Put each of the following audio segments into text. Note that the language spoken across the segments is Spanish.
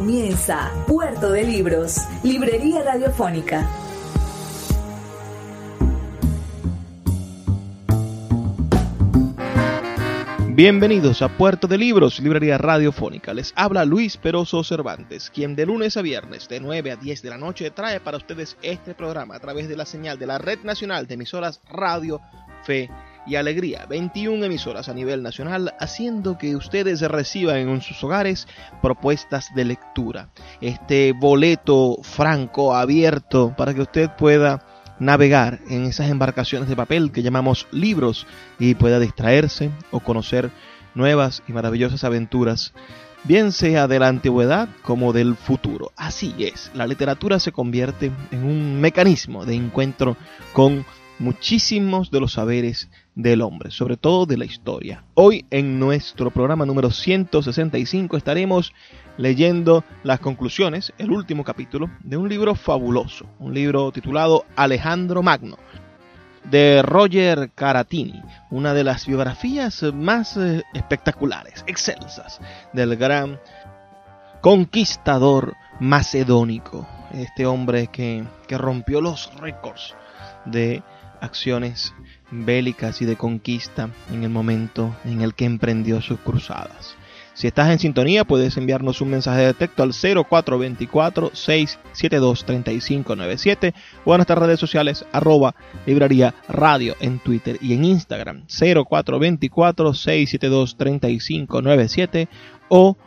Comienza Puerto de Libros, Librería Radiofónica. Bienvenidos a Puerto de Libros, Librería Radiofónica. Les habla Luis Peroso Cervantes, quien de lunes a viernes de 9 a 10 de la noche trae para ustedes este programa a través de la señal de la Red Nacional de Emisoras Radio Fe y Alegría, 21 emisoras a nivel nacional, haciendo que ustedes reciban en sus hogares propuestas de lectura. Este boleto franco, abierto, para que usted pueda navegar en esas embarcaciones de papel que llamamos libros y pueda distraerse o conocer nuevas y maravillosas aventuras, bien sea de la antigüedad como del futuro. Así es, la literatura se convierte en un mecanismo de encuentro con muchísimos de los saberes del hombre, sobre todo de la historia. Hoy en nuestro programa número 165 estaremos leyendo las conclusiones, el último capítulo, de un libro fabuloso, un libro titulado Alejandro Magno, de Roger Caratini, una de las biografías más eh, espectaculares, excelsas, del gran conquistador macedónico, este hombre que, que rompió los récords de acciones bélicas y de conquista en el momento en el que emprendió sus cruzadas. Si estás en sintonía, puedes enviarnos un mensaje de texto al 0424-672-3597 o a nuestras redes sociales arroba librería radio en Twitter y en Instagram 0424-672-3597 o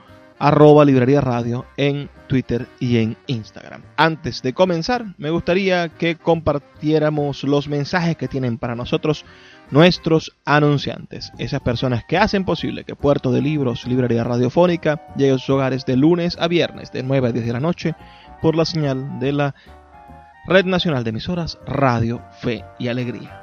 arroba librería radio en Twitter y en Instagram. Antes de comenzar, me gustaría que compartiéramos los mensajes que tienen para nosotros nuestros anunciantes, esas personas que hacen posible que Puerto de Libros, Librería Radiofónica, llegue a sus hogares de lunes a viernes de 9 a 10 de la noche por la señal de la Red Nacional de Emisoras Radio, Fe y Alegría.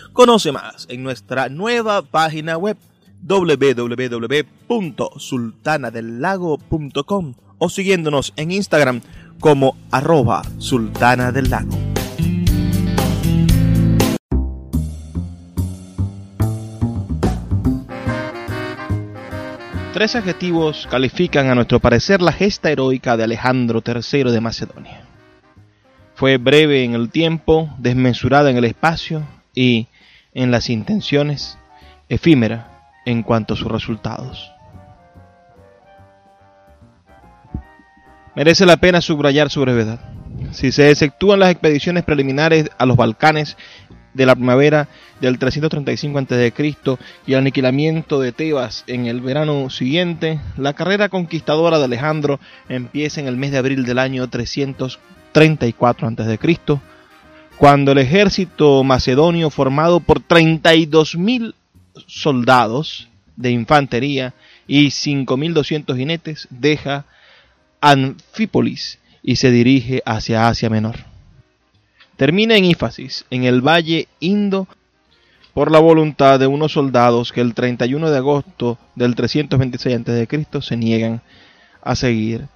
Conoce más en nuestra nueva página web www.sultanadelago.com o siguiéndonos en Instagram como arroba sultana del lago. Tres adjetivos califican a nuestro parecer la gesta heroica de Alejandro III de Macedonia. Fue breve en el tiempo, desmesurada en el espacio y en las intenciones, efímera en cuanto a sus resultados. Merece la pena subrayar su brevedad. Si se efectúan las expediciones preliminares a los Balcanes de la primavera del 335 a.C. y el aniquilamiento de Tebas en el verano siguiente, la carrera conquistadora de Alejandro empieza en el mes de abril del año 334 a.C., cuando el ejército macedonio formado por 32.000 soldados de infantería y 5.200 jinetes deja Anfípolis y se dirige hacia Asia Menor. Termina en Ífasis, en el valle Indo, por la voluntad de unos soldados que el 31 de agosto del 326 a.C. se niegan a seguir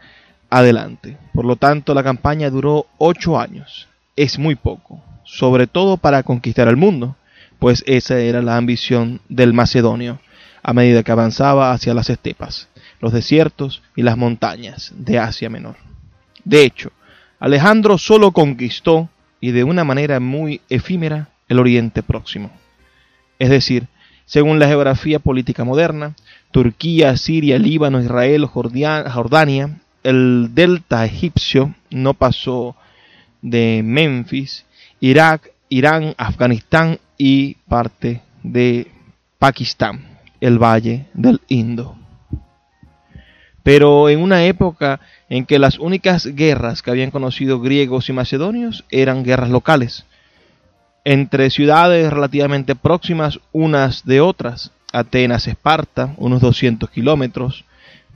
adelante. Por lo tanto, la campaña duró ocho años. Es muy poco, sobre todo para conquistar el mundo, pues esa era la ambición del macedonio a medida que avanzaba hacia las estepas, los desiertos y las montañas de Asia Menor. De hecho, Alejandro solo conquistó, y de una manera muy efímera, el Oriente Próximo. Es decir, según la geografía política moderna, Turquía, Siria, Líbano, Israel, Jordania, el delta egipcio no pasó de Memphis, Irak, Irán, Afganistán y parte de Pakistán, el valle del Indo. Pero en una época en que las únicas guerras que habían conocido griegos y macedonios eran guerras locales, entre ciudades relativamente próximas unas de otras, Atenas, Esparta, unos 200 kilómetros,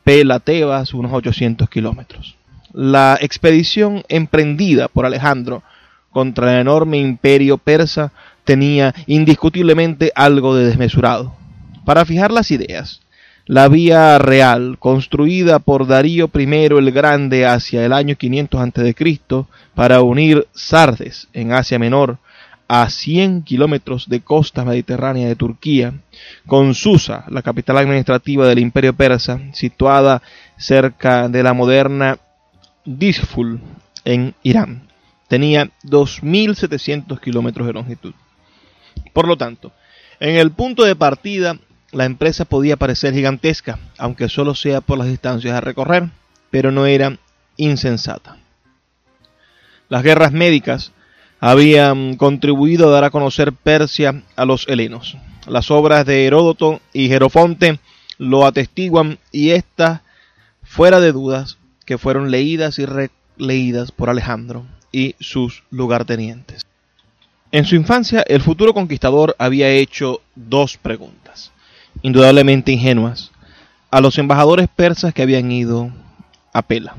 Pela, Tebas, unos 800 kilómetros. La expedición emprendida por Alejandro contra el enorme imperio persa tenía indiscutiblemente algo de desmesurado. Para fijar las ideas, la vía real, construida por Darío I el Grande hacia el año 500 a.C., para unir Sardes en Asia Menor a 100 kilómetros de costa mediterránea de Turquía, con Susa, la capital administrativa del imperio persa, situada cerca de la moderna Disful en Irán. Tenía 2.700 kilómetros de longitud. Por lo tanto, en el punto de partida, la empresa podía parecer gigantesca, aunque solo sea por las distancias a recorrer, pero no era insensata. Las guerras médicas habían contribuido a dar a conocer Persia a los helenos. Las obras de Heródoto y Jerofonte lo atestiguan y estas, fuera de dudas, que fueron leídas y releídas por Alejandro y sus lugartenientes. En su infancia, el futuro conquistador había hecho dos preguntas, indudablemente ingenuas, a los embajadores persas que habían ido a Pela.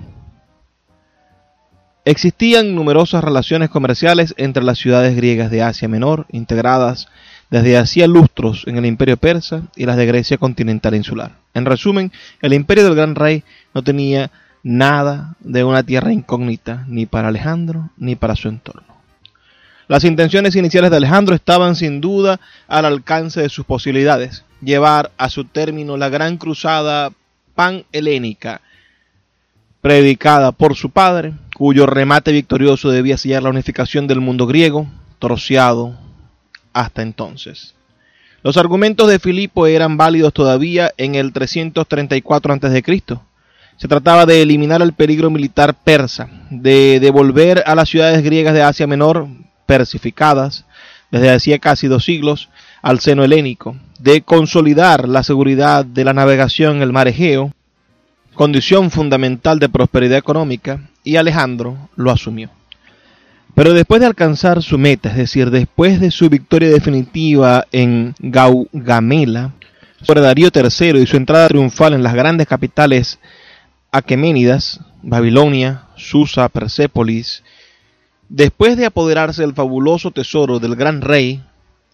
Existían numerosas relaciones comerciales entre las ciudades griegas de Asia Menor, integradas desde hacía lustros en el imperio persa y las de Grecia continental insular. En resumen, el imperio del gran rey no tenía nada de una tierra incógnita ni para Alejandro ni para su entorno. Las intenciones iniciales de Alejandro estaban sin duda al alcance de sus posibilidades, llevar a su término la gran cruzada pan-helénica predicada por su padre, cuyo remate victorioso debía sellar la unificación del mundo griego, troceado hasta entonces. Los argumentos de Filipo eran válidos todavía en el 334 a.C. Se trataba de eliminar el peligro militar persa, de devolver a las ciudades griegas de Asia Menor, persificadas desde hacía casi dos siglos, al seno helénico, de consolidar la seguridad de la navegación en el mar Egeo, condición fundamental de prosperidad económica, y Alejandro lo asumió. Pero después de alcanzar su meta, es decir, después de su victoria definitiva en Gaugamela sobre Darío III y su entrada triunfal en las grandes capitales aqueménidas, Babilonia, Susa, Persépolis, después de apoderarse del fabuloso tesoro del gran rey,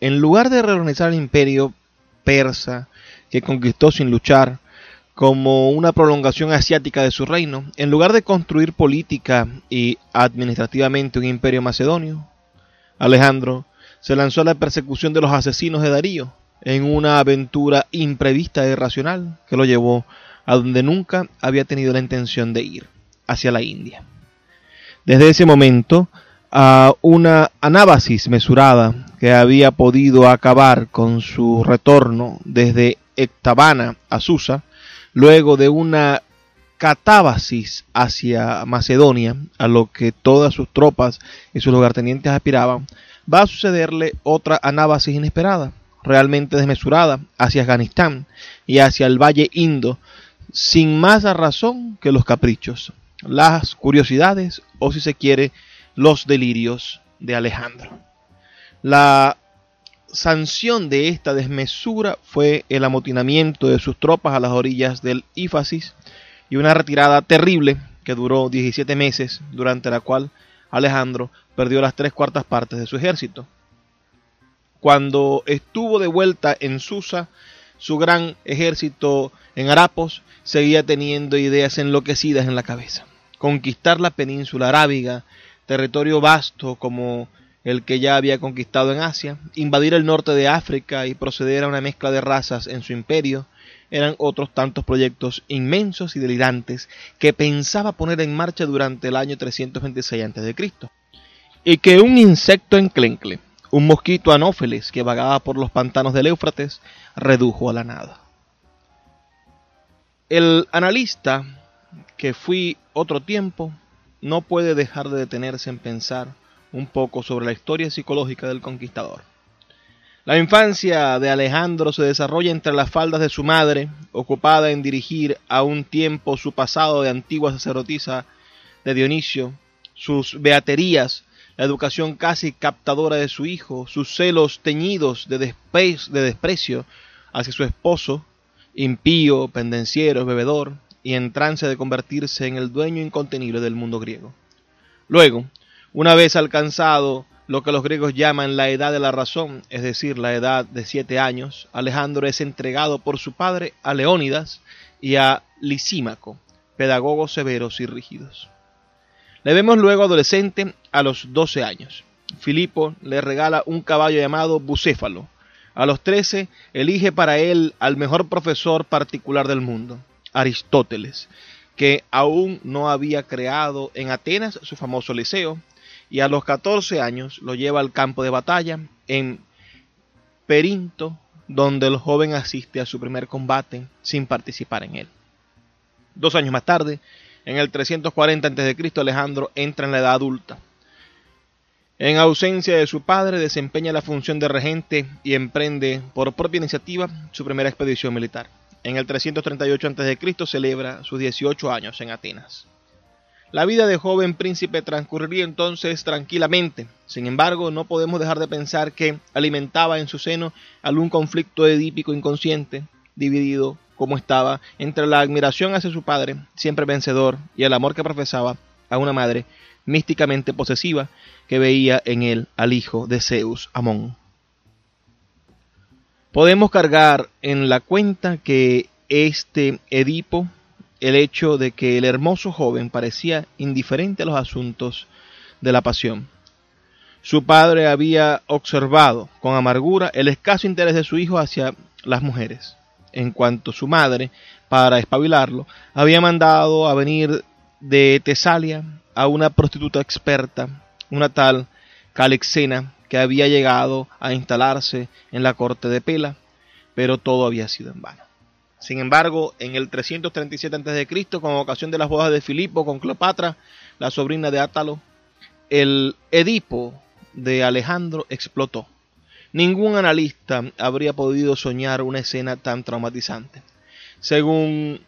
en lugar de reorganizar el imperio persa que conquistó sin luchar, como una prolongación asiática de su reino, en lugar de construir política y administrativamente un imperio macedonio, Alejandro se lanzó a la persecución de los asesinos de Darío en una aventura imprevista e irracional que lo llevó a donde nunca había tenido la intención de ir, hacia la India. Desde ese momento, a una anábasis mesurada que había podido acabar con su retorno desde Ectabana a Susa, luego de una catábasis hacia Macedonia, a lo que todas sus tropas y sus lugartenientes aspiraban, va a sucederle otra anábasis inesperada, realmente desmesurada, hacia Afganistán y hacia el Valle Indo, sin más razón que los caprichos, las curiosidades o si se quiere, los delirios de Alejandro. La sanción de esta desmesura fue el amotinamiento de sus tropas a las orillas del Ífasis y una retirada terrible que duró 17 meses, durante la cual Alejandro perdió las tres cuartas partes de su ejército. Cuando estuvo de vuelta en Susa, su gran ejército en Arapos seguía teniendo ideas enloquecidas en la cabeza. Conquistar la península arábiga, territorio vasto como el que ya había conquistado en Asia, invadir el norte de África y proceder a una mezcla de razas en su imperio, eran otros tantos proyectos inmensos y delirantes que pensaba poner en marcha durante el año 326 a.C. Y que un insecto enclencle, un mosquito anófeles que vagaba por los pantanos del Éufrates, redujo a la nada. El analista que fui otro tiempo, no puede dejar de detenerse en pensar un poco sobre la historia psicológica del conquistador. La infancia de Alejandro se desarrolla entre las faldas de su madre, ocupada en dirigir a un tiempo su pasado de antigua sacerdotisa de Dionisio, sus beaterías, la educación casi captadora de su hijo, sus celos teñidos de, de desprecio hacia su esposo, impío, pendenciero, bebedor, y en trance de convertirse en el dueño incontenible del mundo griego. Luego, una vez alcanzado lo que los griegos llaman la edad de la razón, es decir, la edad de siete años, Alejandro es entregado por su padre a Leónidas y a Lisímaco, pedagogos severos y rígidos. Le vemos luego adolescente a los doce años. Filipo le regala un caballo llamado Bucéfalo. A los trece elige para él al mejor profesor particular del mundo, Aristóteles, que aún no había creado en Atenas su famoso liceo, y a los 14 años lo lleva al campo de batalla en Perinto, donde el joven asiste a su primer combate sin participar en él. Dos años más tarde, en el 340 a.C., Alejandro entra en la edad adulta. En ausencia de su padre, desempeña la función de regente y emprende por propia iniciativa su primera expedición militar. En el 338 a.C. celebra sus 18 años en Atenas. La vida de joven príncipe transcurriría entonces tranquilamente. Sin embargo, no podemos dejar de pensar que alimentaba en su seno algún conflicto edípico inconsciente, dividido como estaba entre la admiración hacia su padre, siempre vencedor, y el amor que profesaba a una madre místicamente posesiva que veía en él al hijo de Zeus, Amón. Podemos cargar en la cuenta que este Edipo el hecho de que el hermoso joven parecía indiferente a los asuntos de la pasión. Su padre había observado con amargura el escaso interés de su hijo hacia las mujeres, en cuanto su madre, para espabilarlo, había mandado a venir de Tesalia a una prostituta experta, una tal Calixena, que había llegado a instalarse en la corte de Pela, pero todo había sido en vano. Sin embargo, en el 337 a.C., con ocasión de las bodas de Filipo con Cleopatra, la sobrina de Átalo, el Edipo de Alejandro explotó. Ningún analista habría podido soñar una escena tan traumatizante. Según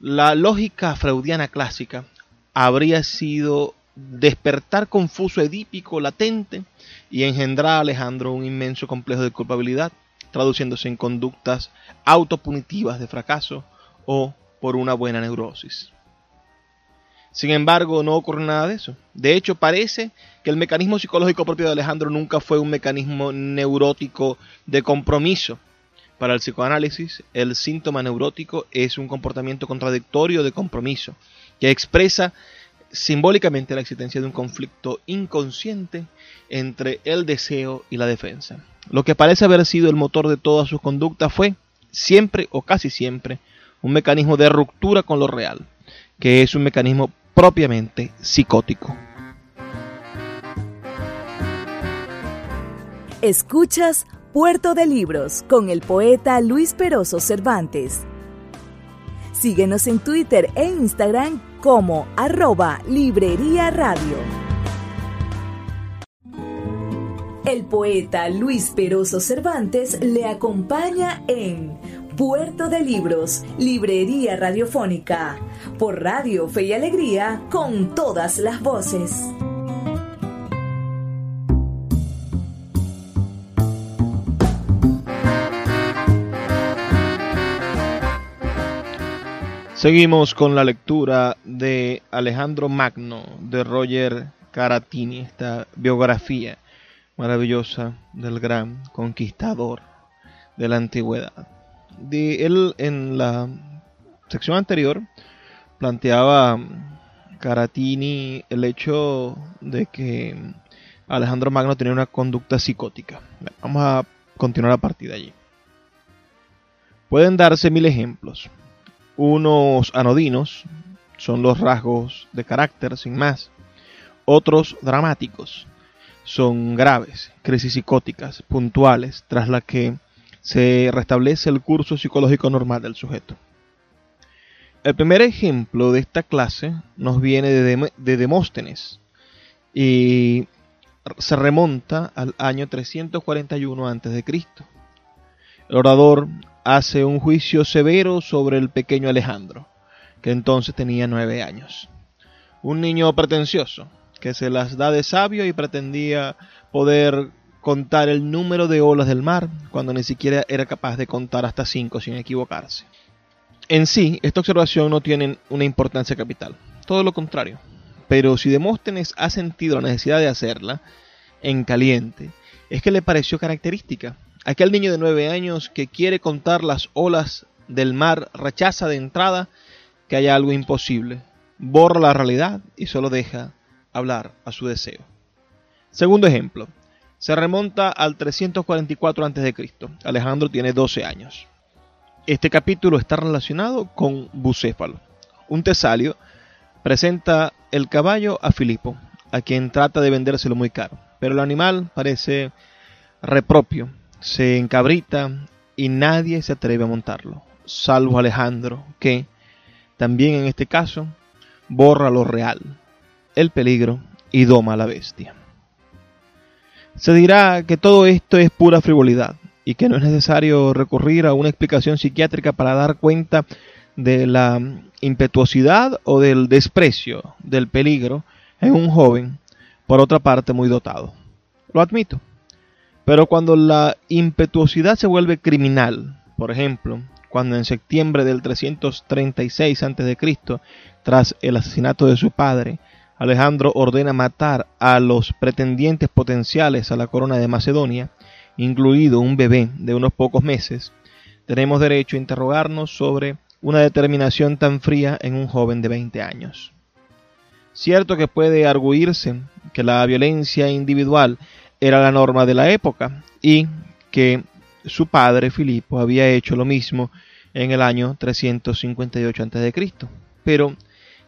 la lógica freudiana clásica, habría sido despertar confuso edípico latente y engendrar a Alejandro un inmenso complejo de culpabilidad traduciéndose en conductas autopunitivas de fracaso o por una buena neurosis. Sin embargo, no ocurre nada de eso. De hecho, parece que el mecanismo psicológico propio de Alejandro nunca fue un mecanismo neurótico de compromiso. Para el psicoanálisis, el síntoma neurótico es un comportamiento contradictorio de compromiso, que expresa simbólicamente la existencia de un conflicto inconsciente entre el deseo y la defensa. Lo que parece haber sido el motor de toda su conducta fue, siempre o casi siempre, un mecanismo de ruptura con lo real, que es un mecanismo propiamente psicótico. Escuchas Puerto de Libros con el poeta Luis Peroso Cervantes. Síguenos en Twitter e Instagram como arroba Librería Radio. El poeta Luis Peroso Cervantes le acompaña en Puerto de Libros, Librería Radiofónica, por Radio Fe y Alegría, con todas las voces. Seguimos con la lectura de Alejandro Magno de Roger Caratini, esta biografía maravillosa del gran conquistador de la antigüedad. Él en la sección anterior planteaba Caratini el hecho de que Alejandro Magno tenía una conducta psicótica. Vamos a continuar a partir de allí. Pueden darse mil ejemplos. Unos anodinos son los rasgos de carácter sin más. Otros dramáticos son graves, crisis psicóticas, puntuales, tras las que se restablece el curso psicológico normal del sujeto. El primer ejemplo de esta clase nos viene de, de Demóstenes y se remonta al año 341 a.C. El orador hace un juicio severo sobre el pequeño Alejandro, que entonces tenía nueve años. Un niño pretencioso, que se las da de sabio y pretendía poder contar el número de olas del mar, cuando ni siquiera era capaz de contar hasta cinco sin equivocarse. En sí, esta observación no tiene una importancia capital, todo lo contrario. Pero si Demóstenes ha sentido la necesidad de hacerla en caliente, es que le pareció característica. Aquel niño de nueve años que quiere contar las olas del mar rechaza de entrada que haya algo imposible, borra la realidad y solo deja hablar a su deseo. Segundo ejemplo, se remonta al 344 a.C. Alejandro tiene 12 años. Este capítulo está relacionado con Bucéfalo. Un tesalio presenta el caballo a Filipo, a quien trata de vendérselo muy caro, pero el animal parece repropio se encabrita y nadie se atreve a montarlo, salvo Alejandro, que, también en este caso, borra lo real, el peligro y doma a la bestia. Se dirá que todo esto es pura frivolidad y que no es necesario recurrir a una explicación psiquiátrica para dar cuenta de la impetuosidad o del desprecio del peligro en un joven, por otra parte muy dotado. Lo admito. Pero cuando la impetuosidad se vuelve criminal, por ejemplo, cuando en septiembre del 336 a.C., tras el asesinato de su padre, Alejandro ordena matar a los pretendientes potenciales a la corona de Macedonia, incluido un bebé de unos pocos meses, tenemos derecho a interrogarnos sobre una determinación tan fría en un joven de 20 años. Cierto que puede arguirse que la violencia individual era la norma de la época y que su padre Filipo había hecho lo mismo en el año 358 a.C. Pero,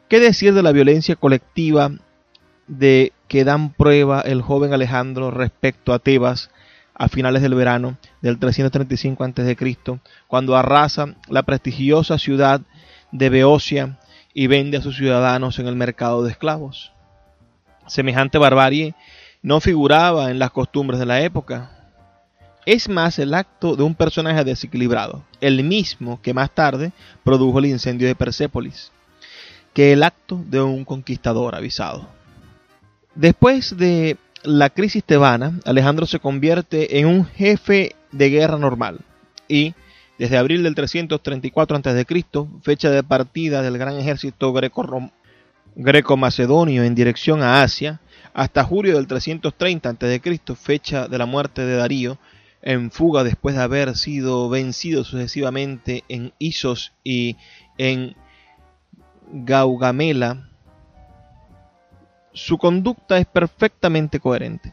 ¿qué decir de la violencia colectiva de que dan prueba el joven Alejandro respecto a Tebas a finales del verano del 335 a.C., cuando arrasa la prestigiosa ciudad de Beocia y vende a sus ciudadanos en el mercado de esclavos? Semejante barbarie no figuraba en las costumbres de la época. Es más el acto de un personaje desequilibrado, el mismo que más tarde produjo el incendio de Persépolis, que el acto de un conquistador avisado. Después de la crisis tebana, Alejandro se convierte en un jefe de guerra normal y, desde abril del 334 a.C., fecha de partida del gran ejército greco-macedonio en dirección a Asia, hasta julio del 330 a.C., fecha de la muerte de Darío, en fuga después de haber sido vencido sucesivamente en Isos y en Gaugamela, su conducta es perfectamente coherente.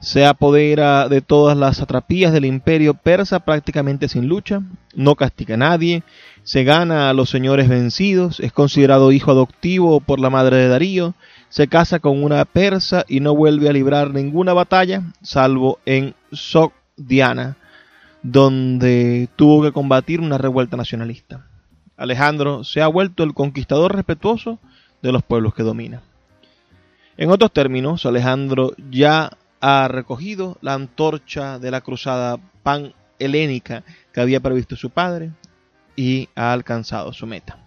Se apodera de todas las atrapías del imperio persa prácticamente sin lucha, no castiga a nadie, se gana a los señores vencidos, es considerado hijo adoptivo por la madre de Darío, se casa con una persa y no vuelve a librar ninguna batalla, salvo en Sogdiana, donde tuvo que combatir una revuelta nacionalista. Alejandro se ha vuelto el conquistador respetuoso de los pueblos que domina. En otros términos, Alejandro ya ha recogido la antorcha de la cruzada pan-helénica que había previsto su padre y ha alcanzado su meta.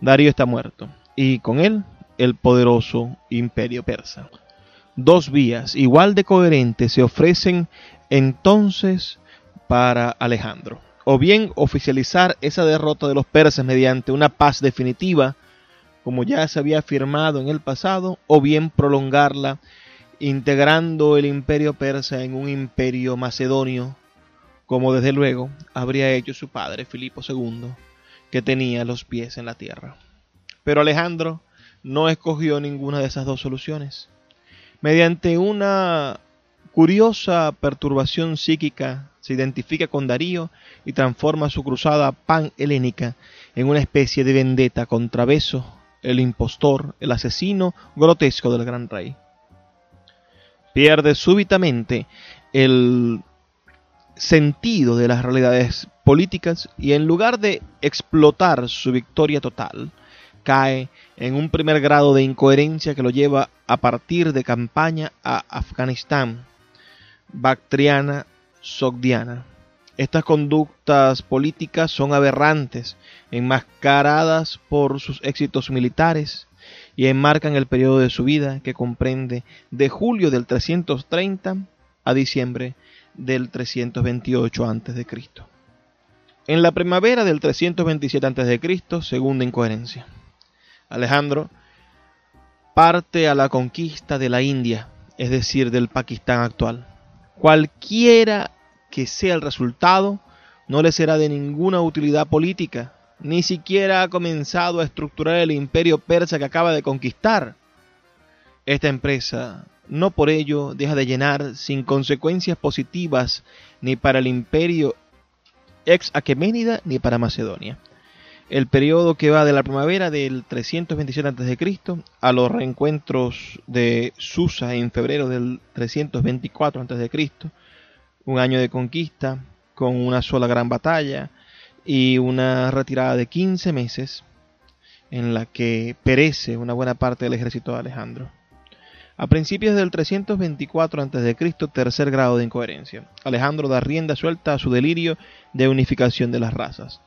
Darío está muerto y con él el poderoso imperio persa. Dos vías igual de coherentes se ofrecen entonces para Alejandro. O bien oficializar esa derrota de los persas mediante una paz definitiva, como ya se había afirmado en el pasado, o bien prolongarla integrando el imperio persa en un imperio macedonio, como desde luego habría hecho su padre Filipo II, que tenía los pies en la tierra. Pero Alejandro no escogió ninguna de esas dos soluciones. Mediante una curiosa perturbación psíquica se identifica con Darío y transforma su cruzada pan-helénica en una especie de vendetta contra Beso, el impostor, el asesino grotesco del gran rey. Pierde súbitamente el sentido de las realidades políticas y en lugar de explotar su victoria total, cae en un primer grado de incoherencia que lo lleva a partir de campaña a Afganistán, Bactriana, Sogdiana. Estas conductas políticas son aberrantes, enmascaradas por sus éxitos militares y enmarcan el periodo de su vida que comprende de julio del 330 a diciembre del 328 a.C. En la primavera del 327 a.C., segunda incoherencia. Alejandro parte a la conquista de la India, es decir, del Pakistán actual. Cualquiera que sea el resultado, no le será de ninguna utilidad política, ni siquiera ha comenzado a estructurar el imperio persa que acaba de conquistar. Esta empresa no por ello deja de llenar sin consecuencias positivas ni para el imperio ex Aqueménida ni para Macedonia. El periodo que va de la primavera del 327 a.C. a los reencuentros de Susa en febrero del 324 a.C., un año de conquista con una sola gran batalla y una retirada de 15 meses en la que perece una buena parte del ejército de Alejandro. A principios del 324 a.C., tercer grado de incoherencia, Alejandro da rienda suelta a su delirio de unificación de las razas.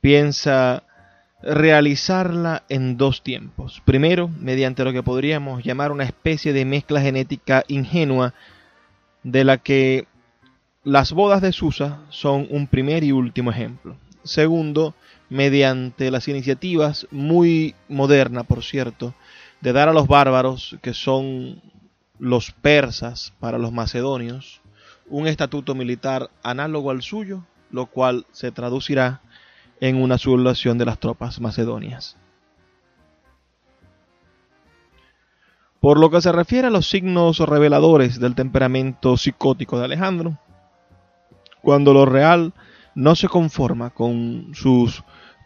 Piensa realizarla en dos tiempos. Primero, mediante lo que podríamos llamar una especie de mezcla genética ingenua, de la que las bodas de Susa son un primer y último ejemplo. Segundo, mediante las iniciativas muy modernas, por cierto, de dar a los bárbaros, que son los persas para los macedonios, un estatuto militar análogo al suyo, lo cual se traducirá en una sublevación de las tropas macedonias. Por lo que se refiere a los signos reveladores del temperamento psicótico de Alejandro, cuando lo real no se conforma con sus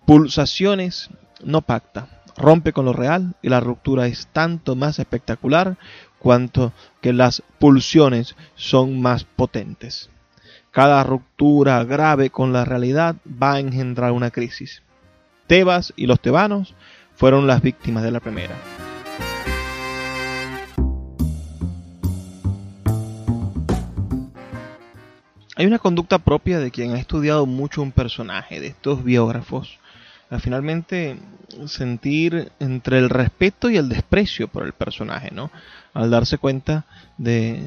pulsaciones, no pacta, rompe con lo real y la ruptura es tanto más espectacular cuanto que las pulsiones son más potentes. Cada ruptura grave con la realidad va a engendrar una crisis. Tebas y los tebanos fueron las víctimas de la primera. Hay una conducta propia de quien ha estudiado mucho un personaje, de estos biógrafos, finalmente sentir entre el respeto y el desprecio por el personaje, ¿no? Al darse cuenta de,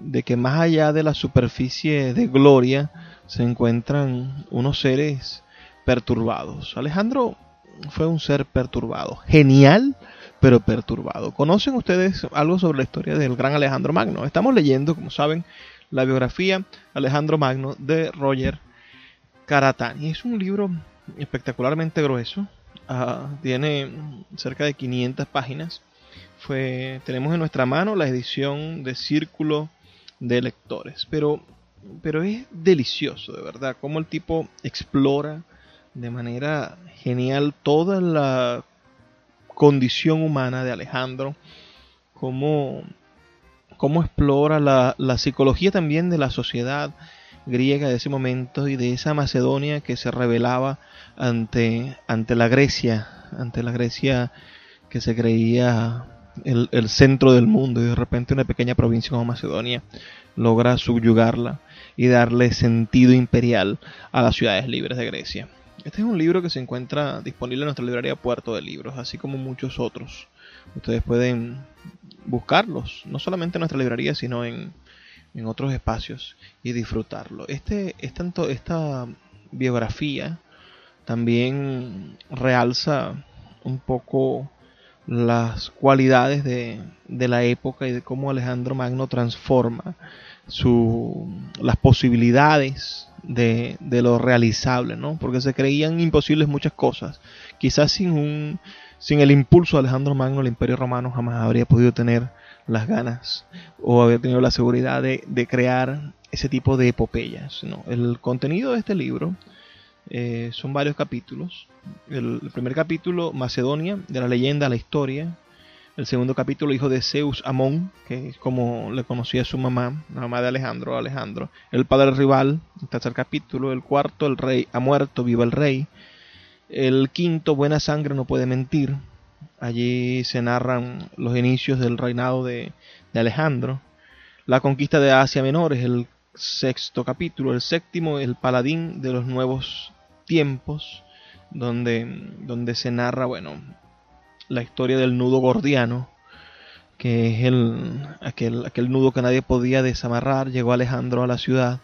de que más allá de la superficie de gloria se encuentran unos seres perturbados. Alejandro fue un ser perturbado, genial, pero perturbado. ¿Conocen ustedes algo sobre la historia del gran Alejandro Magno? Estamos leyendo, como saben, la biografía Alejandro Magno de Roger Caratani. Es un libro espectacularmente grueso, ah, tiene cerca de 500 páginas. Fue, tenemos en nuestra mano la edición de Círculo de Lectores, pero, pero es delicioso, de verdad, cómo el tipo explora de manera genial toda la condición humana de Alejandro, cómo, cómo explora la, la psicología también de la sociedad, griega de ese momento y de esa Macedonia que se rebelaba ante, ante la Grecia, ante la Grecia que se creía el, centro del mundo y de repente una pequeña provincia como Macedonia logra subyugarla y darle sentido imperial a las ciudades libres de Grecia. Este es un libro que se encuentra disponible en nuestra librería Puerto de Libros, así como muchos otros. Ustedes pueden buscarlos, no solamente en nuestra librería, sino en, en otros espacios y disfrutarlo. Este, es tanto, esta biografía también realza un poco las cualidades de, de, la época y de cómo Alejandro Magno transforma su, las posibilidades de, de, lo realizable, ¿no? porque se creían imposibles muchas cosas. Quizás sin, un, sin el impulso de Alejandro Magno el imperio romano jamás habría podido tener las ganas o haber tenido la seguridad de, crear ese tipo de epopeyas. ¿no? El contenido de este libro eh, son varios capítulos. El, primer capítulo, Macedonia, de la leyenda a la historia, El segundo capítulo, hijo de Zeus Amón, que es como le conocía su mamá, la mamá de Alejandro, Alejandro. El padre rival, el tercer capítulo. El cuarto, el rey ha muerto, viva el rey. El quinto, buena sangre no puede mentir. Allí se narran los inicios del reinado de, de Alejandro. La conquista de Asia Menor es el sexto capítulo. El séptimo, el paladín de los nuevos tiempos, donde, donde se narra, bueno, la historia del nudo gordiano, que es el, aquel, aquel nudo que nadie podía desamarrar. Llegó Alejandro a la ciudad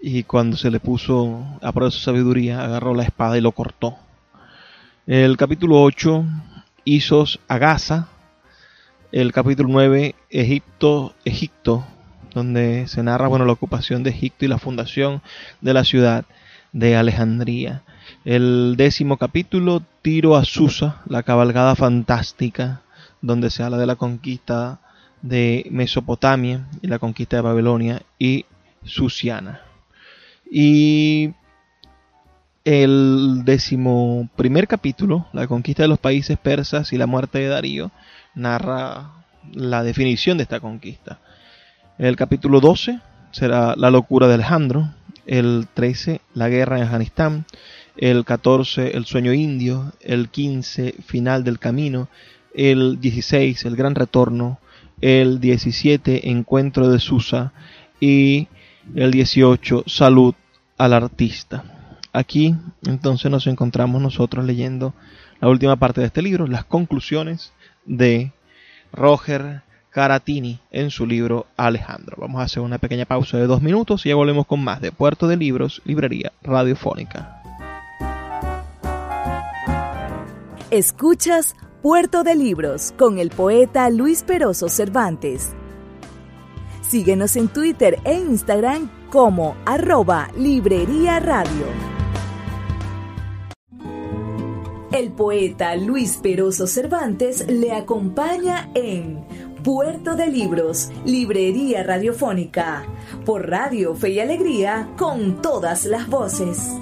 y cuando se le puso a prueba su sabiduría, agarró la espada y lo cortó. El capítulo 8, Isos a Gaza. El capítulo 9, Egipto, Egipto, donde se narra bueno, la ocupación de Egipto y la fundación de la ciudad de Alejandría. El décimo capítulo, Tiro a Susa, la cabalgada fantástica, donde se habla de la conquista de Mesopotamia y la conquista de Babilonia y Susiana. Y el décimo primer capítulo, la conquista de los países persas y la muerte de Darío, narra la definición de esta conquista. El capítulo 12 será la locura de Alejandro, el 13 la guerra en Afganistán, el 14 el sueño indio, el 15 final del camino, el 16 el gran retorno, el 17 encuentro de Susa y el 18 salud al artista. Aquí entonces nos encontramos nosotros leyendo la última parte de este libro, las conclusiones de Roger Caratini en su libro Alejandro. Vamos a hacer una pequeña pausa de dos minutos y ya volvemos con más de Puerto de Libros, Librería Radiofónica. Escuchas Puerto de Libros con el poeta Luis Peroso Cervantes. Síguenos en Twitter e Instagram como arroba Librería Radio. El poeta Luis Peroso Cervantes le acompaña en Puerto de Libros, Librería Radiofónica, por Radio Fe y Alegría, con todas las voces.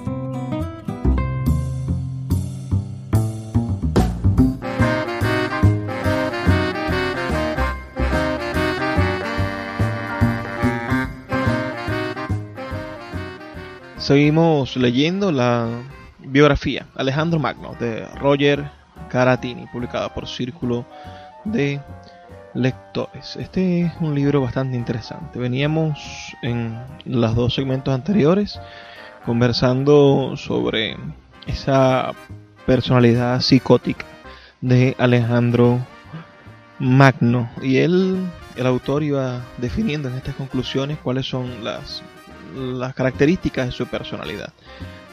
Seguimos leyendo la Biografía, Alejandro Magno, de Roger Caratini, publicada por Círculo de Lectores. Este es un libro bastante interesante. Veníamos en los dos segmentos anteriores conversando sobre esa personalidad psicótica de Alejandro Magno y él, el autor, iba definiendo en estas conclusiones cuáles son las, las características de su personalidad.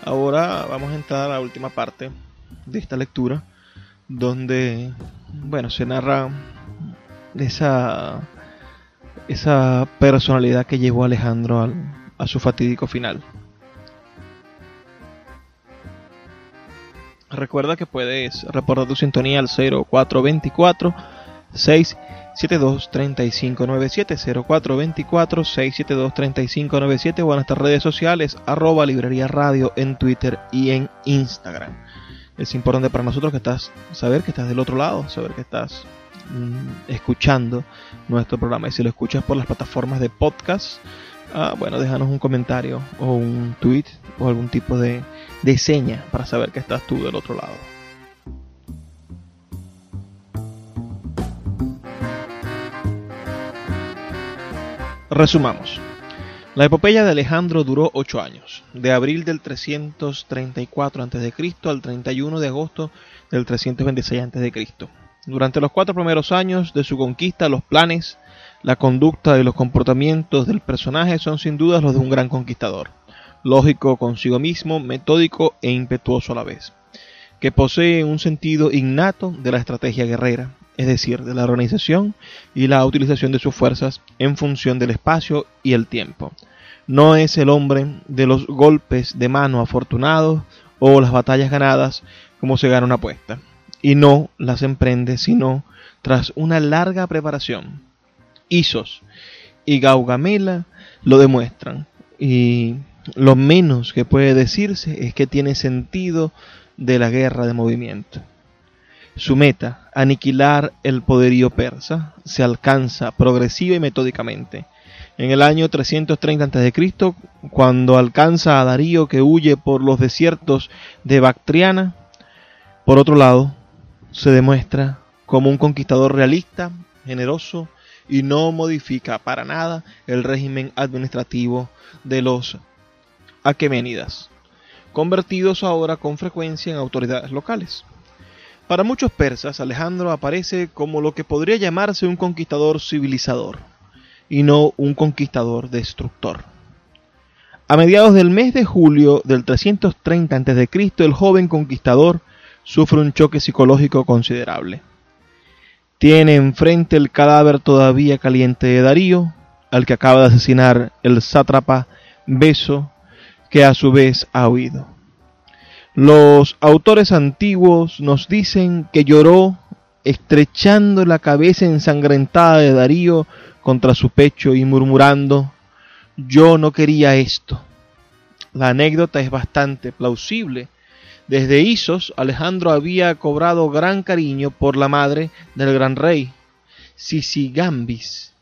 Ahora vamos a entrar a la última parte de esta lectura, donde, bueno, se narra esa, esa personalidad que llevó a Alejandro a su fatídico final. Recuerda que puedes reportar tu sintonía al 0424 6 723597 0424 672 3597 o en nuestras redes sociales arroba librería radio en Twitter y en Instagram. Es importante para nosotros que estás saber que estás del otro lado, saber que estás escuchando nuestro programa y si lo escuchas por las plataformas de podcast, ah, bueno, déjanos un comentario o un tweet o algún tipo de, de seña para saber que estás tú del otro lado. Resumamos. La epopeya de Alejandro duró ocho años, de abril del 334 a.C. al 31 de agosto del 326 a.C. Durante los cuatro primeros años de su conquista, los planes, la conducta y los comportamientos del personaje son sin duda los de un gran conquistador, lógico consigo mismo, metódico e impetuoso a la vez, que posee un sentido innato de la estrategia guerrera, es decir, de la organización y la utilización de sus fuerzas en función del espacio y el tiempo. No es el hombre de los golpes de mano afortunados o las batallas ganadas como se gana una apuesta, y no las emprende sino tras una larga preparación. Isos y Gaugamela lo demuestran, y lo menos que puede decirse es que tiene sentido de la guerra de movimiento. Su meta, aniquilar el poderío persa, se alcanza progresiva y metódicamente. En el año 330 a.C., cuando alcanza a Darío que huye por los desiertos de Bactriana, por otro lado, se demuestra como un conquistador realista, generoso y no modifica para nada el régimen administrativo de los aqueménidas, convertidos ahora con frecuencia en autoridades locales. Para muchos persas, Alejandro aparece como lo que podría llamarse un conquistador civilizador, y no un conquistador destructor. A mediados del mes de julio del 330 a.C., el joven conquistador sufre un choque psicológico considerable. Tiene enfrente el cadáver todavía caliente de Darío, al que acaba de asesinar el sátrapa Beso, que a su vez ha huido. Los autores antiguos nos dicen que lloró estrechando la cabeza ensangrentada de Darío contra su pecho y murmurando, yo no quería esto. La anécdota es bastante plausible. Desde Isos, Alejandro había cobrado gran cariño por la madre del gran rey, Sisigambis,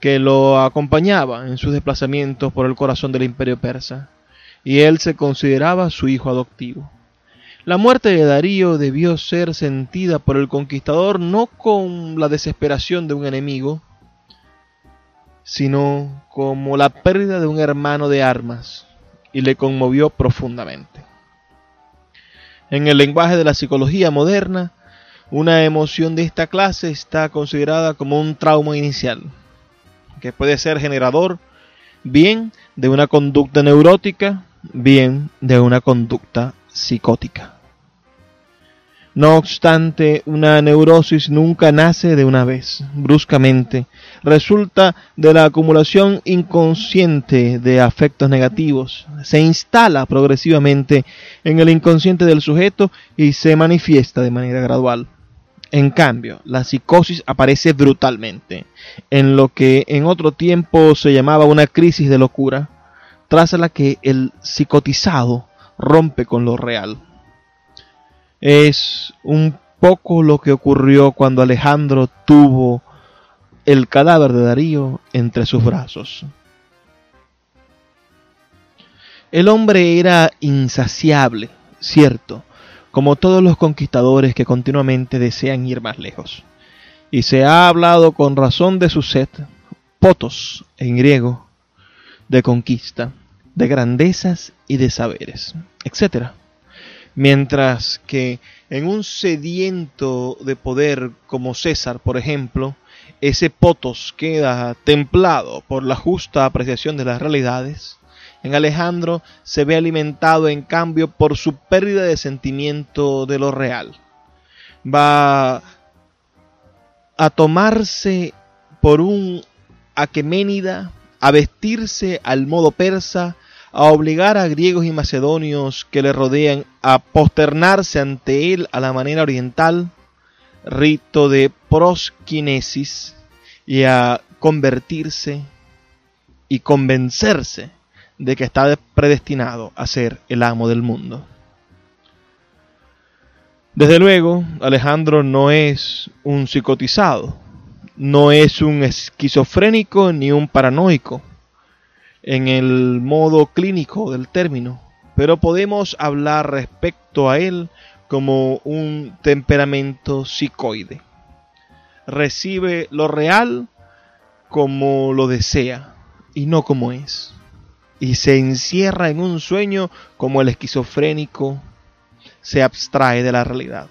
que lo acompañaba en sus desplazamientos por el corazón del imperio persa y él se consideraba su hijo adoptivo. La muerte de Darío debió ser sentida por el conquistador no con la desesperación de un enemigo, sino como la pérdida de un hermano de armas, y le conmovió profundamente. En el lenguaje de la psicología moderna, una emoción de esta clase está considerada como un trauma inicial, que puede ser generador bien de una conducta neurótica bien de una conducta psicótica. No obstante, una neurosis nunca nace de una vez, bruscamente. Resulta de la acumulación inconsciente de afectos negativos. Se instala progresivamente en el inconsciente del sujeto y se manifiesta de manera gradual. En cambio, la psicosis aparece brutalmente, en lo que en otro tiempo se llamaba una crisis de locura tras la que el psicotizado rompe con lo real. Es un poco lo que ocurrió cuando Alejandro tuvo el cadáver de Darío entre sus brazos. El hombre era insaciable, cierto, como todos los conquistadores que continuamente desean ir más lejos. Y se ha hablado con razón de su sed, potos en griego, de conquista, de grandezas y de saberes, etc. Mientras que en un sediento de poder como César, por ejemplo, ese potos queda templado por la justa apreciación de las realidades, en Alejandro se ve alimentado en cambio por su pérdida de sentimiento de lo real. Va a tomarse por un Aqueménida a vestirse al modo persa, a obligar a griegos y macedonios que le rodean a posternarse ante él a la manera oriental, rito de prosquinesis, y a convertirse y convencerse de que está predestinado a ser el amo del mundo. Desde luego, Alejandro no es un psicotizado, no es un esquizofrénico ni un paranoico en el modo clínico del término, pero podemos hablar respecto a él como un temperamento psicoide. Recibe lo real como lo desea y no como es. Y se encierra en un sueño como el esquizofrénico se abstrae de la realidad.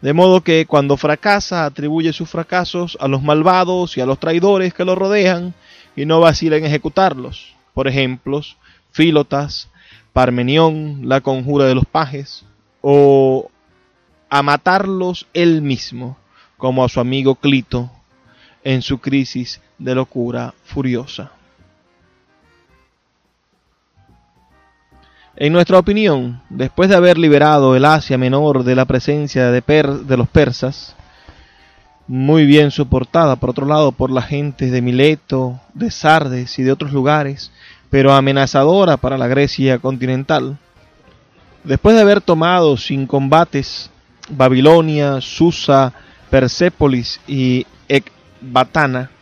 De modo que cuando fracasa atribuye sus fracasos a los malvados y a los traidores que lo rodean y no vacila en ejecutarlos. Por ejemplo, Fílotas, Parmenión, la conjura de los pajes, o a matarlos él mismo, como a su amigo Clito en su crisis de locura furiosa. En nuestra opinión, después de haber liberado el Asia Menor de la presencia de, de los persas, muy bien soportada por otro lado por la gente de Mileto, de Sardes y de otros lugares, pero amenazadora para la Grecia continental, después de haber tomado sin combates Babilonia, Susa, Persépolis y Ecbatana,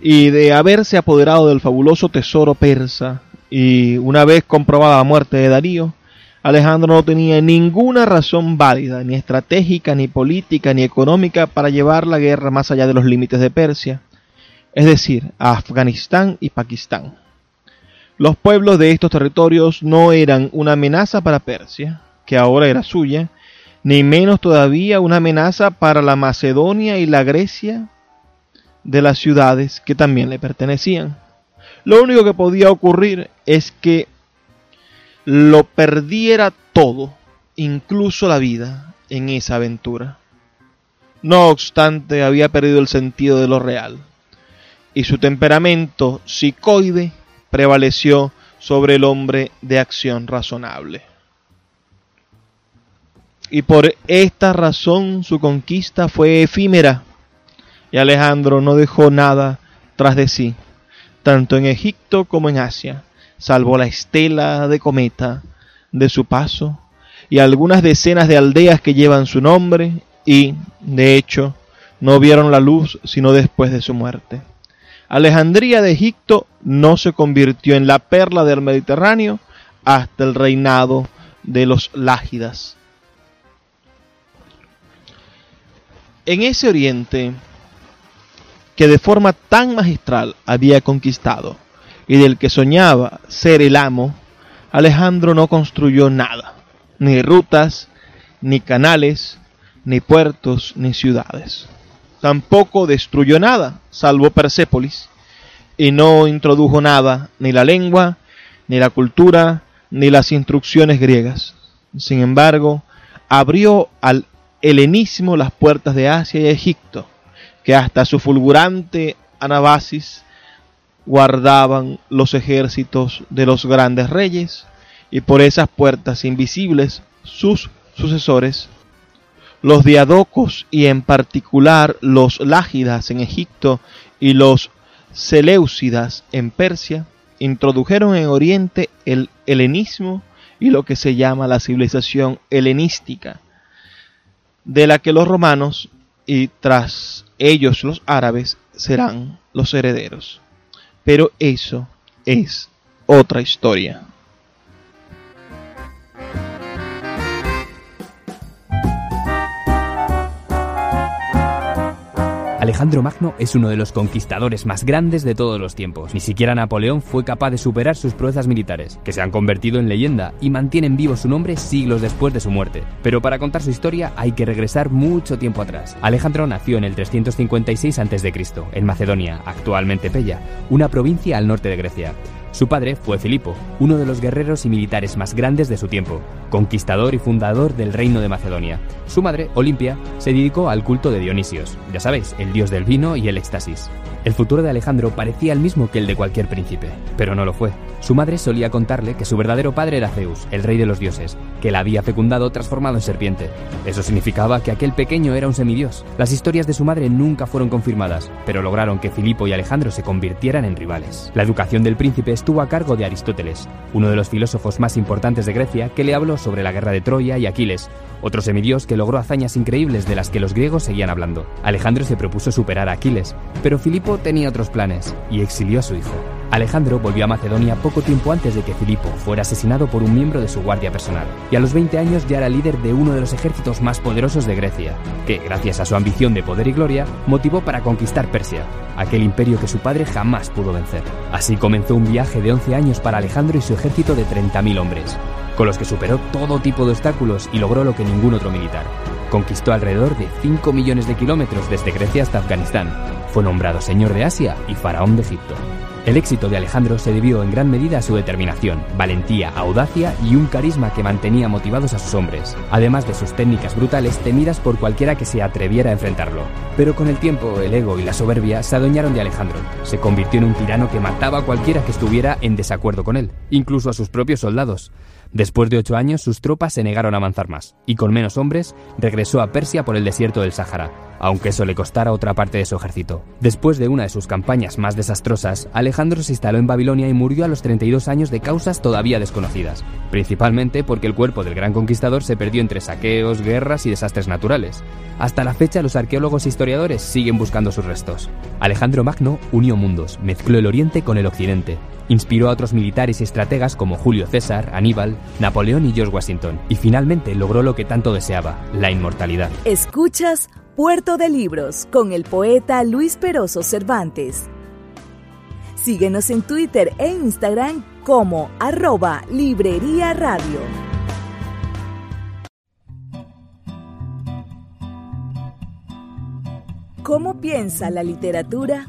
y de haberse apoderado del fabuloso tesoro persa, y una vez comprobada la muerte de Darío, Alejandro no tenía ninguna razón válida, ni estratégica, ni política, ni económica para llevar la guerra más allá de los límites de Persia, es decir, a Afganistán y Pakistán. Los pueblos de estos territorios no eran una amenaza para Persia, que ahora era suya, ni menos todavía una amenaza para la Macedonia y la Grecia de las ciudades que también le pertenecían. Lo único que podía ocurrir es que lo perdiera todo, incluso la vida, en esa aventura. No obstante, había perdido el sentido de lo real, y su temperamento psicoide prevaleció sobre el hombre de acción razonable. Y por esta razón su conquista fue efímera, y Alejandro no dejó nada tras de sí, tanto en Egipto como en Asia salvo la estela de cometa de su paso y algunas decenas de aldeas que llevan su nombre y, de hecho, no vieron la luz sino después de su muerte. Alejandría de Egipto no se convirtió en la perla del Mediterráneo hasta el reinado de los Lágidas. En ese oriente, que de forma tan magistral había conquistado, y del que soñaba ser el amo, Alejandro no construyó nada, ni rutas, ni canales, ni puertos, ni ciudades. Tampoco destruyó nada, salvo Persépolis, y no introdujo nada, ni la lengua, ni la cultura, ni las instrucciones griegas. Sin embargo, abrió al helenismo las puertas de Asia y Egipto, que hasta su fulgurante Anabasis guardaban los ejércitos de los grandes reyes, y por esas puertas invisibles sus sucesores, los diadocos y en particular los lágidas en Egipto y los seleucidas en Persia, introdujeron en Oriente el helenismo y lo que se llama la civilización helenística, de la que los romanos y tras ellos los árabes serán los herederos. Pero eso es otra historia. Alejandro Magno es uno de los conquistadores más grandes de todos los tiempos. Ni siquiera Napoleón fue capaz de superar sus proezas militares, que se han convertido en leyenda y mantienen vivo su nombre siglos después de su muerte. Pero para contar su historia hay que regresar mucho tiempo atrás. Alejandro nació en el 356 a.C., en Macedonia, actualmente Pella, una provincia al norte de Grecia. Su padre fue Filipo, uno de los guerreros y militares más grandes de su tiempo, conquistador y fundador del reino de Macedonia. Su madre, Olimpia, se dedicó al culto de Dionisios, ya sabéis, el dios del vino y el éxtasis. El futuro de Alejandro parecía el mismo que el de cualquier príncipe, pero no lo fue. Su madre solía contarle que su verdadero padre era Zeus, el rey de los dioses, que la había fecundado transformado en serpiente. Eso significaba que aquel pequeño era un semidios. Las historias de su madre nunca fueron confirmadas, pero lograron que Filipo y Alejandro se convirtieran en rivales. La educación del príncipe estuvo a cargo de Aristóteles, uno de los filósofos más importantes de Grecia, que le habló sobre la guerra de Troya y Aquiles, otro semidios que logró hazañas increíbles de las que los griegos seguían hablando. Alejandro se propuso superar a Aquiles, pero Filipo tenía otros planes y exilió a su hijo. Alejandro volvió a Macedonia poco tiempo antes de que Filipo fuera asesinado por un miembro de su guardia personal, y a los 20 años ya era líder de uno de los ejércitos más poderosos de Grecia, que, gracias a su ambición de poder y gloria, motivó para conquistar Persia, aquel imperio que su padre jamás pudo vencer. Así comenzó un viaje de 11 años para Alejandro y su ejército de 30.000 hombres, con los que superó todo tipo de obstáculos y logró lo que ningún otro militar. Conquistó alrededor de 5 millones de kilómetros desde Grecia hasta Afganistán. Fue nombrado señor de Asia y faraón de Egipto. El éxito de Alejandro se debió en gran medida a su determinación, valentía, audacia y un carisma que mantenía motivados a sus hombres, además de sus técnicas brutales temidas por cualquiera que se atreviera a enfrentarlo. Pero con el tiempo, el ego y la soberbia se adueñaron de Alejandro. Se convirtió en un tirano que mataba a cualquiera que estuviera en desacuerdo con él, incluso a sus propios soldados. Después de ocho años, sus tropas se negaron a avanzar más, y con menos hombres regresó a Persia por el desierto del Sáhara. aunque eso le costara otra parte de su ejército. Después de una de sus campañas más desastrosas, Alejandro se instaló en Babilonia y murió a los 32 años de causas todavía desconocidas, principalmente porque el cuerpo del gran conquistador se perdió entre saqueos, guerras y desastres naturales. Hasta la fecha los arqueólogos e historiadores siguen buscando sus restos. Alejandro Magno unió mundos, mezcló el Oriente con el Occidente, Inspiró a otros militares y estrategas como Julio César, Aníbal, Napoleón y George Washington, y finalmente logró lo que tanto deseaba, la inmortalidad. Escuchas Puerto de Libros con el poeta Luis Peroso Cervantes. Síguenos en Twitter e Instagram como arroba Librería Radio. ¿Cómo piensa la literatura?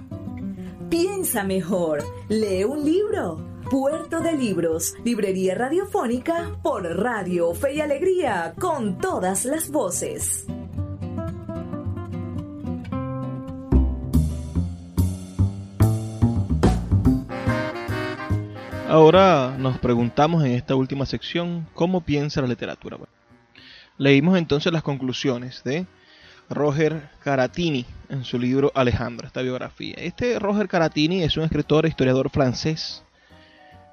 Piensa mejor, lee un libro. Puerto de Libros, librería radiofónica por Radio Fe y Alegría, con todas las voces. Ahora nos preguntamos en esta última sección cómo piensa la literatura. leímos entonces las conclusiones de Roger Caratini en su libro Alejandro, esta biografía. Este Roger Caratini es un escritor e historiador francés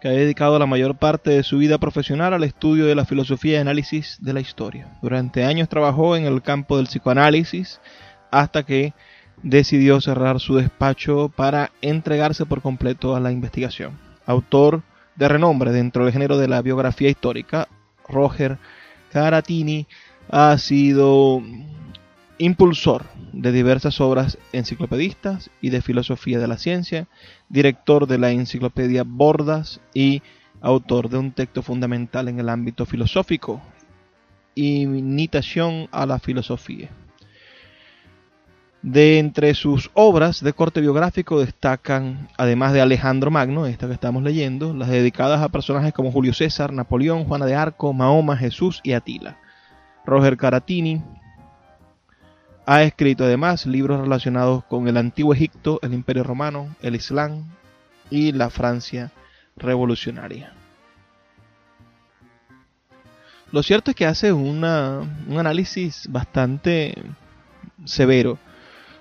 que ha dedicado la mayor parte de su vida profesional al estudio de la filosofía y análisis de la historia. Durante años trabajó en el campo del psicoanálisis hasta que decidió cerrar su despacho para entregarse por completo a la investigación. Autor de renombre dentro del género de la biografía histórica, Roger Caratini ha sido impulsor de diversas obras enciclopedistas y de filosofía de la ciencia, director de la enciclopedia Bordas y autor de un texto fundamental en el ámbito filosófico, Imitación a la filosofía. De entre sus obras de corte biográfico destacan, además de Alejandro Magno, esta que estamos leyendo, las dedicadas a personajes como Julio César, Napoleón, Juana de Arco, Mahoma, Jesús y Atila. Roger Caratini, ha escrito además libros relacionados con el antiguo Egipto, el Imperio Romano, el Islam y la Francia revolucionaria. Lo cierto es que hace un análisis bastante severo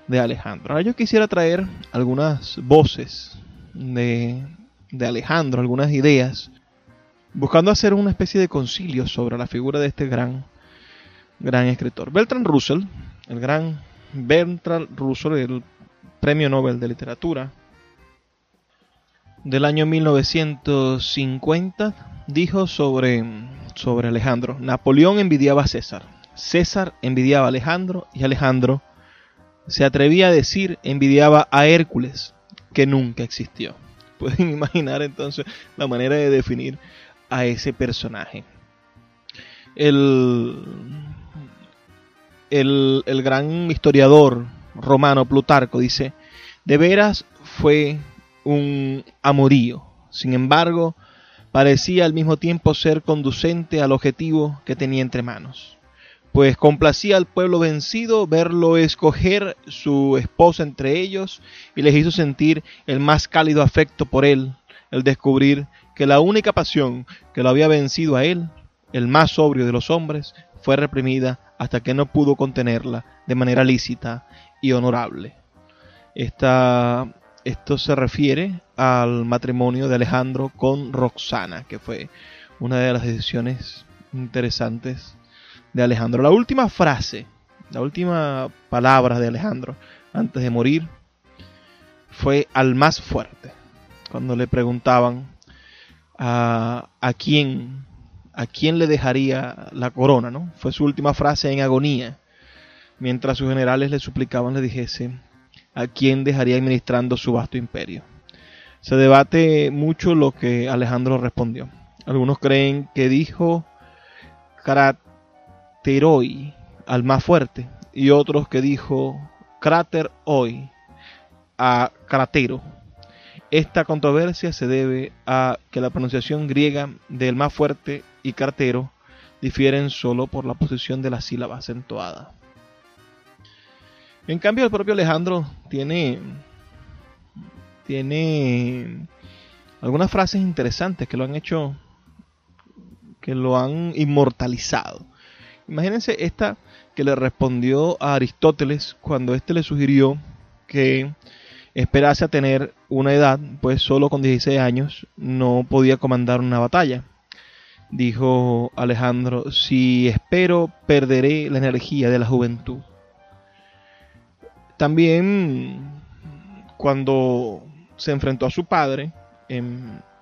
de Alejandro. Ahora yo quisiera traer algunas voces de, de Alejandro, algunas ideas, buscando hacer una especie de concilio sobre la figura de este gran, gran escritor. Bertrand Russell el gran Bertrand Russell, el premio Nobel de Literatura del año 1950, dijo sobre, sobre Alejandro, Napoleón envidiaba a César, César envidiaba a Alejandro y Alejandro se atrevía a decir envidiaba a Hércules, que nunca existió. Pueden imaginar entonces la manera de definir a ese personaje. El el, gran historiador romano Plutarco dice, de veras fue un amorío, sin embargo, parecía al mismo tiempo ser conducente al objetivo que tenía entre manos, pues complacía al pueblo vencido verlo escoger su esposa entre ellos y les hizo sentir el más cálido afecto por él, el descubrir que la única pasión que lo había vencido a él, el más sobrio de los hombres, fue reprimida hasta que no pudo contenerla de manera lícita y honorable. esto se refiere al matrimonio de Alejandro con Roxana, que fue una de las decisiones interesantes de Alejandro. La última frase, la última palabra de Alejandro antes de morir fue al más fuerte, cuando le preguntaban a, a quién a quién le dejaría la corona, ¿no? Fue su última frase en agonía, mientras sus generales le suplicaban le dijese a quién dejaría administrando su vasto imperio. Se debate mucho lo que Alejandro respondió. Algunos creen que dijo Crateroi al más fuerte y otros que dijo Crater hoy a Cratero esta controversia se debe a que la pronunciación griega del más fuerte y cartero difieren solo por la posición de la sílaba acentuada. En cambio, el propio Alejandro tiene, tiene algunas frases interesantes que lo han hecho, que lo han inmortalizado. Imagínense esta que le respondió a Aristóteles cuando éste le sugirió que esperase a tener una edad, pues solo con 16 años no podía comandar una batalla. Dijo Alejandro, si espero perderé la energía de la juventud. También cuando se enfrentó a su padre,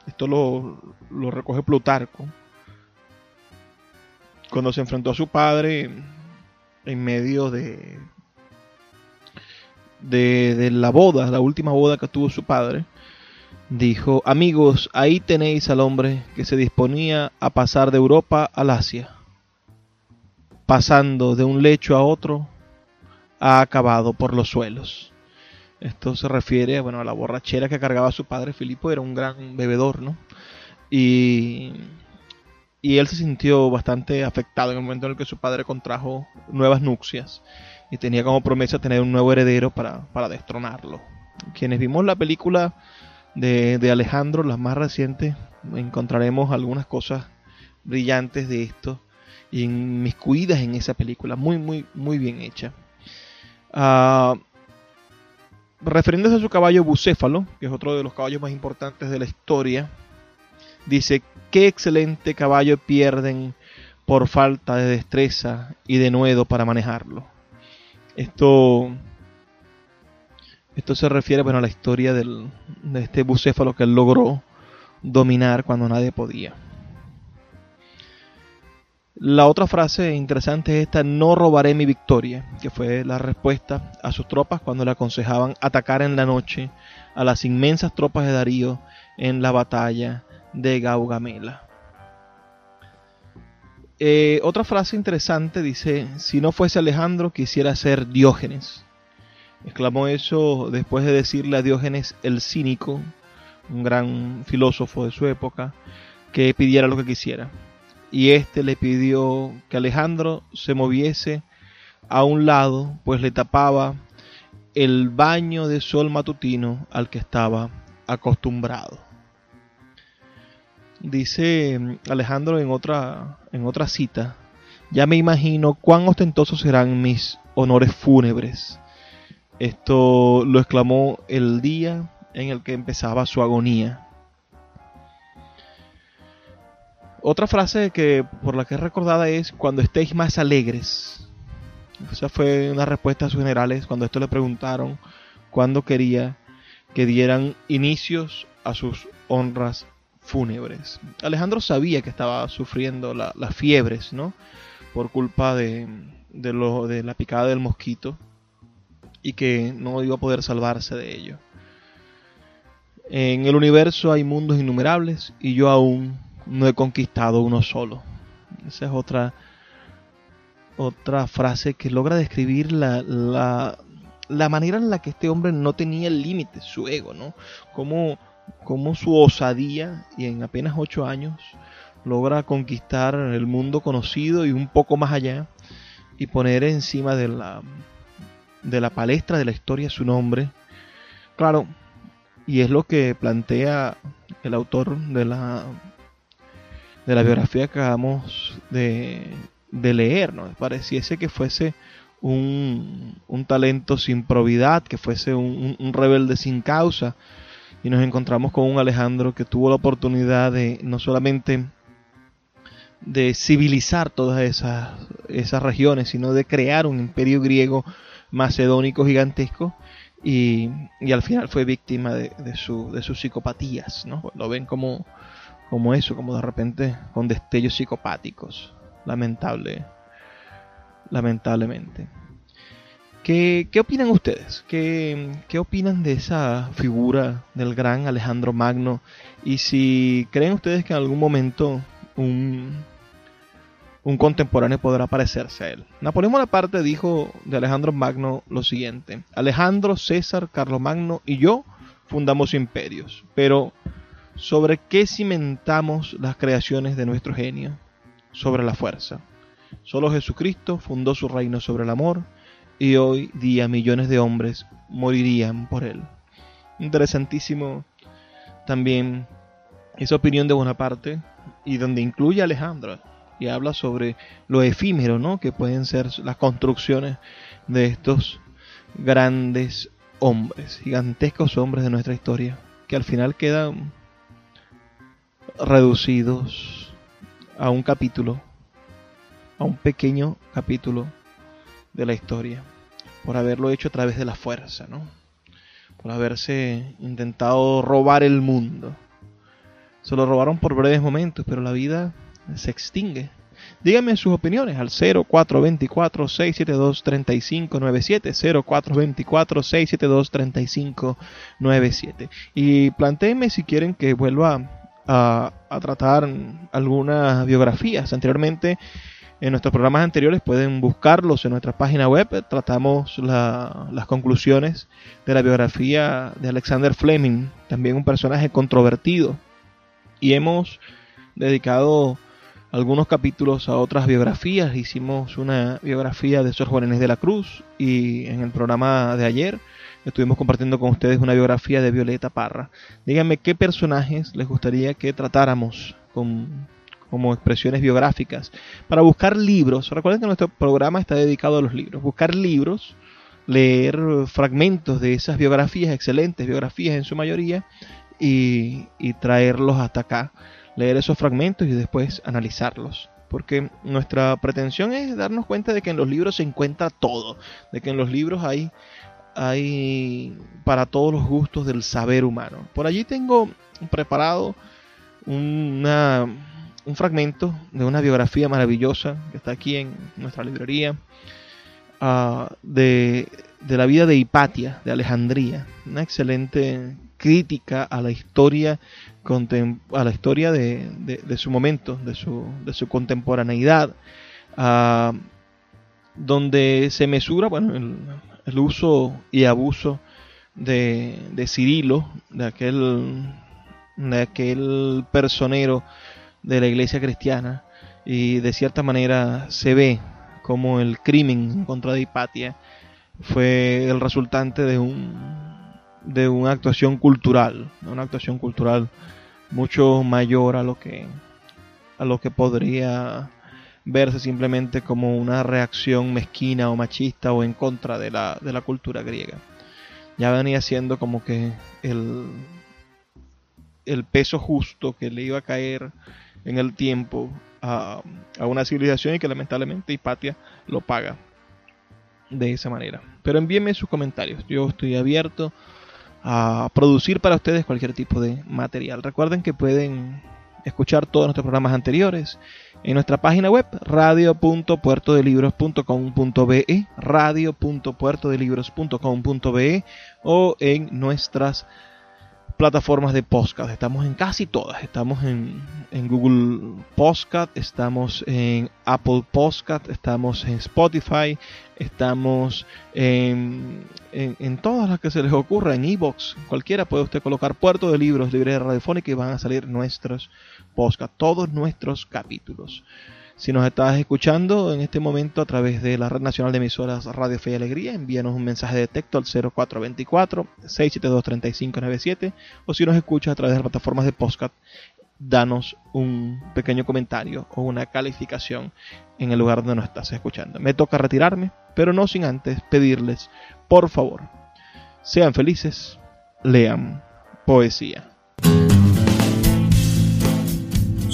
esto lo, lo recoge Plutarco, cuando se enfrentó a su padre en medio de, de, la boda, la última boda que tuvo su padre, dijo, amigos, ahí tenéis al hombre que se disponía a pasar de Europa al Asia. Pasando de un lecho a otro, ha acabado por los suelos. Esto se refiere bueno, a la borrachera que cargaba su padre. Filipo era un gran bebedor, ¿no? Y, y él se sintió bastante afectado en el momento en el que su padre contrajo nuevas nupcias y tenía como promesa tener un nuevo heredero para, para destronarlo. Quienes vimos la película de, de Alejandro, la más reciente, encontraremos algunas cosas brillantes de esto y inmiscuidas en esa película, muy, muy, muy bien hecha. Uh, refiriéndose a su caballo bucéfalo, que es otro de los caballos más importantes de la historia, dice, qué excelente caballo pierden por falta de destreza y de nuevo para manejarlo. Esto, esto se refiere bueno, a la historia del, de este bucéfalo que él logró dominar cuando nadie podía. La otra frase interesante es esta, no robaré mi victoria, que fue la respuesta a sus tropas cuando le aconsejaban atacar en la noche a las inmensas tropas de Darío en la batalla de Gaugamela. Eh, otra frase interesante dice, si no fuese Alejandro quisiera ser Diógenes. Exclamó eso después de decirle a Diógenes el cínico, un gran filósofo de su época, que pidiera lo que quisiera y éste le pidió que Alejandro se moviese a un lado, pues le tapaba el baño de sol matutino al que estaba acostumbrado. Dice Alejandro en otra, en otra cita, ya me imagino cuán ostentosos serán mis honores fúnebres. Esto lo exclamó el día en el que empezaba su agonía. Otra frase que por la que es recordada es cuando estéis más alegres. Esa fue una respuesta a sus generales cuando esto le preguntaron cuándo quería que dieran inicios a sus honras fúnebres. Alejandro sabía que estaba sufriendo las fiebres, ¿no? Por culpa de, de la picada del mosquito y que no iba a poder salvarse de ello. En el universo hay mundos innumerables y yo aún no he conquistado uno solo. Esa es otra, otra frase que logra describir la, la, la manera en la que este hombre no tenía límite, su ego, ¿no? Como, como su osadía y en apenas ocho años logra conquistar el mundo conocido y un poco más allá y poner encima de la, de la palestra de la historia su nombre. Claro, y es lo que plantea el autor de la de la biografía que acabamos de, leer, ¿no? Pareciese que fuese un, talento sin probidad, que fuese un, rebelde sin causa. Y nos encontramos con un Alejandro que tuvo la oportunidad de no solamente de civilizar todas esas, esas regiones, sino de crear un imperio griego macedónico gigantesco. Y, al final fue víctima de, de, su, de sus psicopatías, ¿no? Lo ven como como eso, como de repente con destellos psicopáticos. Lamentable, lamentablemente. ¿Qué, qué opinan ustedes? ¿Qué, ¿Qué opinan de esa figura del gran Alejandro Magno? Y si creen ustedes que en algún momento un, un contemporáneo podrá parecerse a él. Napoleón Bonaparte dijo de Alejandro Magno lo siguiente: Alejandro, César, Carlomagno y yo fundamos imperios, pero ¿Sobre qué cimentamos las creaciones de nuestro genio? Sobre la fuerza. Solo Jesucristo fundó su reino sobre el amor y hoy día millones de hombres morirían por él. Interesantísimo también esa opinión de Bonaparte y donde incluye a Alejandro. Y habla sobre lo efímero, ¿no? Que pueden ser las construcciones de estos grandes hombres, gigantescos hombres de nuestra historia, que al final quedan reducidos a un capítulo, a un pequeño capítulo de la historia, por haberlo hecho a través de la fuerza, ¿no? Por haberse intentado robar el mundo. Se lo robaron por breves momentos, pero la vida se extingue. Díganme sus opiniones al 0424-672-3597, 0424-672-3597. Y planteenme si quieren que vuelva a, tratar algunas biografías. Anteriormente, en nuestros programas anteriores pueden buscarlos en nuestra página web. Tratamos las conclusiones de la biografía de Alexander Fleming, también un personaje controvertido. Y hemos dedicado algunos capítulos a otras biografías. Hicimos una biografía de Sor Juan de la Cruz y en el programa de ayer estuvimos compartiendo con ustedes una biografía de Violeta Parra. Díganme qué personajes les gustaría que tratáramos como expresiones biográficas para buscar libros. Recuerden que nuestro programa está dedicado a los libros. Buscar libros, leer fragmentos de esas biografías, excelentes biografías en su mayoría, y traerlos hasta acá. Leer esos fragmentos y después analizarlos porque nuestra pretensión es darnos cuenta de que en los libros se encuentra todo, de que en los libros hay hay para todos los gustos del saber humano. Por allí tengo preparado una, un fragmento de una biografía maravillosa que está aquí en nuestra librería ah, de, la vida de Hipatia, de Alejandría. Una excelente crítica a la historia, a la historia de, su momento, de su, de su contemporaneidad. Ah, donde se mesura, bueno, el, uso y abuso de, de Cirilo, de aquel, de aquel personero de la iglesia cristiana, y de cierta manera se ve como el crimen contra de Hipatia fue el resultante de un de una actuación cultural, una actuación cultural mucho mayor a lo que a lo que podría verse simplemente como una reacción mezquina o machista o en contra de la, de la cultura griega. Ya venía siendo como que el, el peso justo que le iba a caer en el tiempo a, a una civilización y que lamentablemente Hipatia lo paga de esa manera. Pero envíenme sus comentarios. Yo estoy abierto a producir para ustedes cualquier tipo de material. Recuerden que pueden escuchar todos nuestros programas anteriores en nuestra página web radio.puertodelibros.com.be radio.puertodelibros.com.be o en nuestras plataformas de podcast. Estamos en casi todas. Estamos en, Google Podcast, estamos en Apple Podcast, estamos en Spotify, estamos en, en, todas las que se les ocurra, en Evox. Cualquiera puede usted colocar Puerto de Libros, librería radiofónica y van a salir nuestros podcast, todos nuestros capítulos. Si nos estás escuchando en este momento a través de la Red Nacional de Emisoras Radio Fe y Alegría, envíanos un mensaje de texto al 0424-672-3597 o si nos escuchas a través de las plataformas de podcast, danos un pequeño comentario o una calificación en el lugar donde nos estás escuchando. Me toca retirarme, pero no sin antes pedirles, por favor, sean felices, lean poesía.